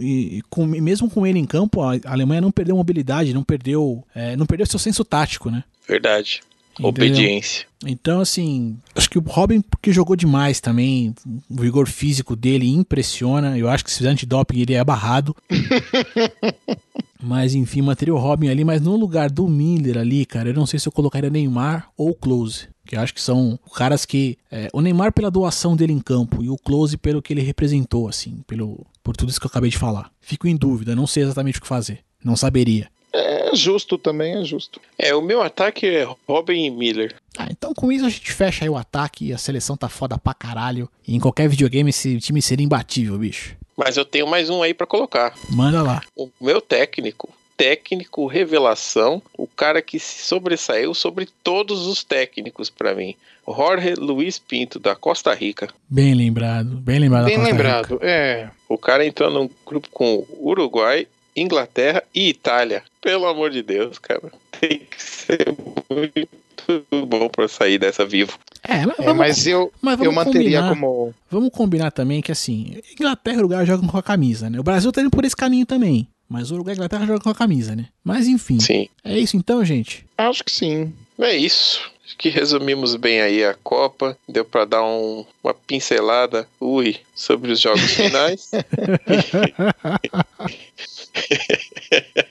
e, com, mesmo com ele em campo, a Alemanha não perdeu mobilidade, não perdeu, é, não perdeu seu senso tático, né? Verdade. Entendeu? Obediência. Então, assim, acho que o Robin, porque jogou demais também, o vigor físico dele impressiona. Eu acho que se fizer antidoping ele é barrado. *laughs* mas, enfim, manteria o Robin ali, mas no lugar do Miller ali, cara, eu não sei se eu colocaria Neymar ou Close. Que eu acho que são caras que. é, o Neymar pela doação dele em campo e o Close pelo que ele representou, assim, pelo, por tudo isso que eu acabei de falar. Fico em dúvida, não sei exatamente o que fazer. Não saberia. É justo também, é justo. É, o meu ataque é Robin e Miller. Ah, então com isso a gente fecha aí o ataque, a seleção tá foda pra caralho. E em qualquer videogame esse time seria imbatível, bicho. Mas eu tenho mais um aí pra colocar. Manda lá. O meu técnico, técnico revelação, o cara que se sobressaiu sobre todos os técnicos pra mim. Jorge Luiz Pinto, da Costa Rica. Bem lembrado, bem lembrado. da Bem Costa Rica. lembrado. É. O cara entrou num grupo com Uruguai, Inglaterra e Itália. Pelo amor de Deus, cara. Tem que ser muito bom pra sair dessa vivo. É, mas É, vamos, mas eu, mas vamos eu manteria combinar, como. Vamos combinar também que assim, Inglaterra e Uruguai jogam com a camisa, né? O Brasil tá indo por esse caminho também. Mas o Uruguai e Inglaterra jogam com a camisa, né? Mas enfim. Sim. É isso então, gente. Acho que sim. É isso. Acho que resumimos bem aí a Copa. Deu pra dar um- uma pincelada, ui, sobre os jogos finais. *laughs*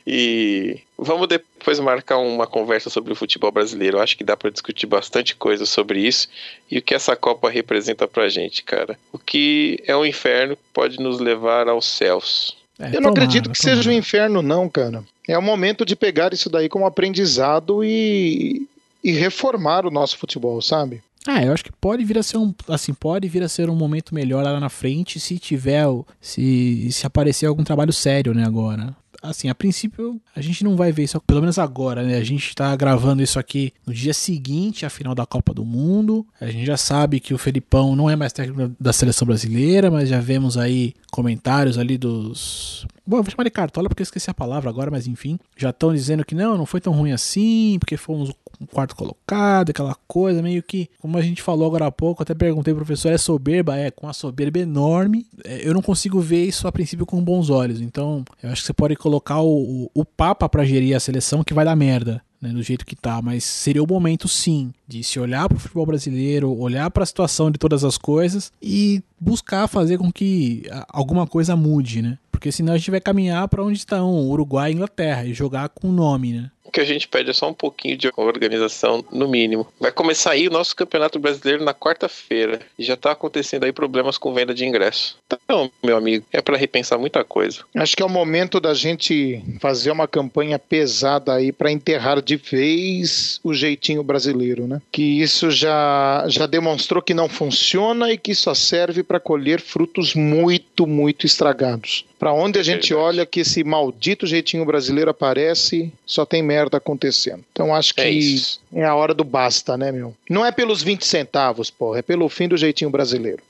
e vamos depois marcar uma conversa sobre o futebol brasileiro. Eu acho que dá pra discutir bastante coisa sobre isso e o que essa Copa representa pra gente, cara. O que é um inferno pode nos levar aos céus. É, Eu não tomara, acredito que tomara. seja um inferno, não, cara. É o momento de pegar isso daí como aprendizado e, e reformar o nosso futebol, sabe? É, eu acho que pode vir a ser um, assim, pode vir a ser um momento melhor lá na frente se tiver, se, se aparecer algum trabalho sério, né, agora. Assim, a princípio, a gente não vai ver isso, pelo menos agora, né? A gente tá gravando isso aqui no dia seguinte à final da Copa do Mundo. A gente já sabe que o Felipão não é mais técnico da seleção brasileira, mas já vemos aí comentários ali dos. Bom, eu vou chamar de cartola porque eu esqueci a palavra agora, mas enfim. Já estão dizendo que não, não foi tão ruim assim, porque fomos quarto colocado, aquela coisa meio que, como a gente falou agora há pouco, até perguntei pro professor, é soberba? É, com a soberba enorme. É, eu não consigo ver isso a princípio com bons olhos. Então, eu acho que você pode colocar o, o, o Papa pra gerir a seleção que vai dar merda. Né, do jeito que tá, mas seria o momento sim de se olhar pro futebol brasileiro, olhar pra situação de todas as coisas e buscar fazer com que a- alguma coisa mude, né? Porque senão a gente vai caminhar pra onde estão Uruguai e Inglaterra e jogar com o nome, né? O que a gente pede é só um pouquinho de organização, no mínimo. Vai começar aí o nosso Campeonato Brasileiro na quarta-feira. E já tá acontecendo aí problemas com venda de ingresso. Então, meu amigo, é para repensar muita coisa. Acho que é o momento da gente fazer uma campanha pesada aí para enterrar de vez o jeitinho brasileiro, né? Que isso já, já demonstrou que não funciona e que só serve para colher frutos muito, muito estragados. Para onde a gente olha que esse maldito jeitinho brasileiro aparece, só tem merda acontecendo. Então acho que É isso. é a hora do basta, né, meu? Não é pelos 20 centavos, porra, é pelo fim do jeitinho brasileiro.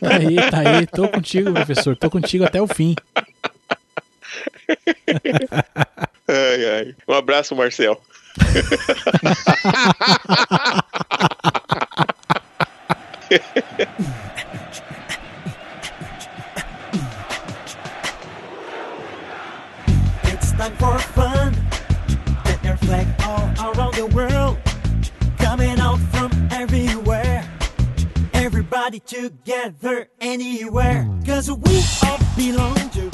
Tá aí, tá aí. Tô contigo, professor. Tô contigo até o fim. Ai, ai. Um abraço, Marcel. *laughs* Together, anywhere. Cause we all belong to.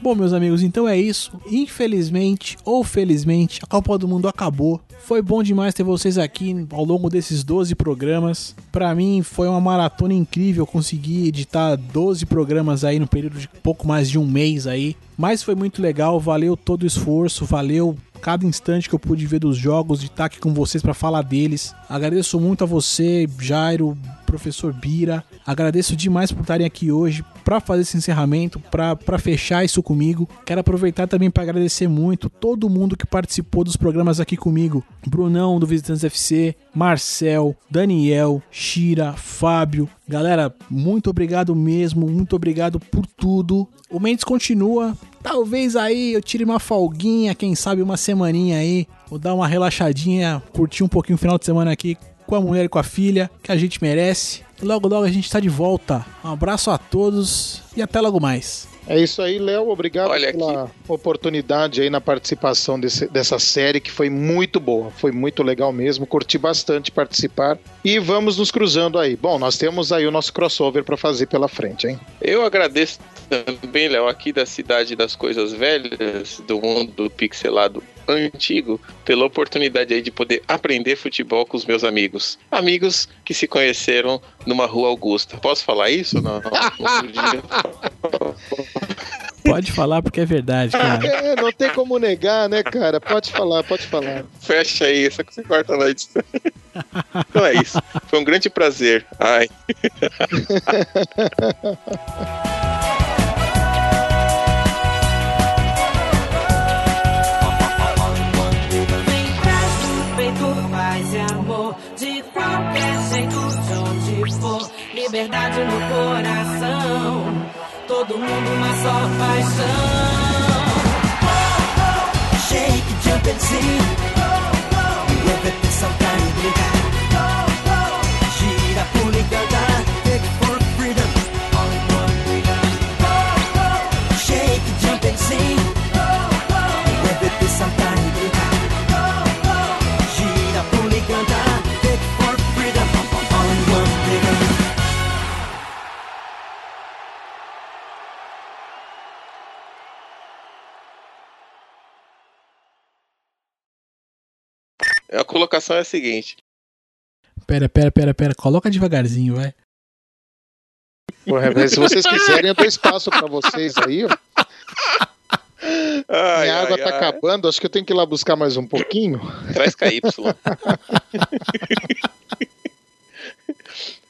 Bom, meus amigos, então é isso. Infelizmente ou felizmente, a Copa do Mundo acabou. Foi bom demais ter vocês aqui ao longo desses 12 programas. Pra mim foi uma maratona incrível conseguir editar 12 programas aí no período de pouco mais de um mês aí. Mas foi muito legal, valeu todo o esforço, valeu cada instante que eu pude ver dos jogos, de estar aqui com vocês para falar deles. Agradeço muito a você, Jairo, professor Bira. Agradeço demais por estarem aqui hoje para fazer esse encerramento, para fechar isso comigo. Quero aproveitar também para agradecer muito todo mundo que participou dos programas aqui comigo. Brunão do Visitantes FC, Marcel, Daniel, Shira, Fábio. Galera, muito obrigado mesmo, muito obrigado por tudo. O Mendes continua. Talvez aí eu tire uma folguinha, quem sabe uma semaninha aí. Vou dar uma relaxadinha, curtir um pouquinho o final de semana aqui com a mulher e com a filha, que a gente merece. E logo logo a gente tá de volta. Um abraço a todos e até logo mais. É isso aí, Léo. Obrigado Olha pela oportunidade aí na participação desse- dessa série, que foi muito boa. Foi muito legal mesmo. Curti bastante participar. E vamos nos cruzando aí. Bom, nós temos aí o nosso crossover para fazer pela frente, hein? Eu agradeço também, Léo, aqui da cidade das coisas velhas, do mundo pixelado antigo, pela oportunidade aí de poder aprender futebol com os meus amigos. Amigos que se conheceram numa rua Augusta. Posso falar isso? Não. *laughs* Pode falar porque é verdade, cara. *laughs* É, não tem como negar, né, cara? Pode falar, pode falar. Fecha aí, só que você corta na edição. *laughs* Então é isso. Foi um grande prazer. Ai. No coração Todo mundo uma só paixão Shake, jump and sing. Levanta saltar colocação é a seguinte. Pera, pera, pera, pera. Coloca devagarzinho, vai. Porra, mas se vocês quiserem, eu dou espaço para vocês aí. ó. Ai, Minha água ai, tá ai. acabando, acho que eu tenho que ir lá buscar mais um pouquinho. Traz KY. *laughs*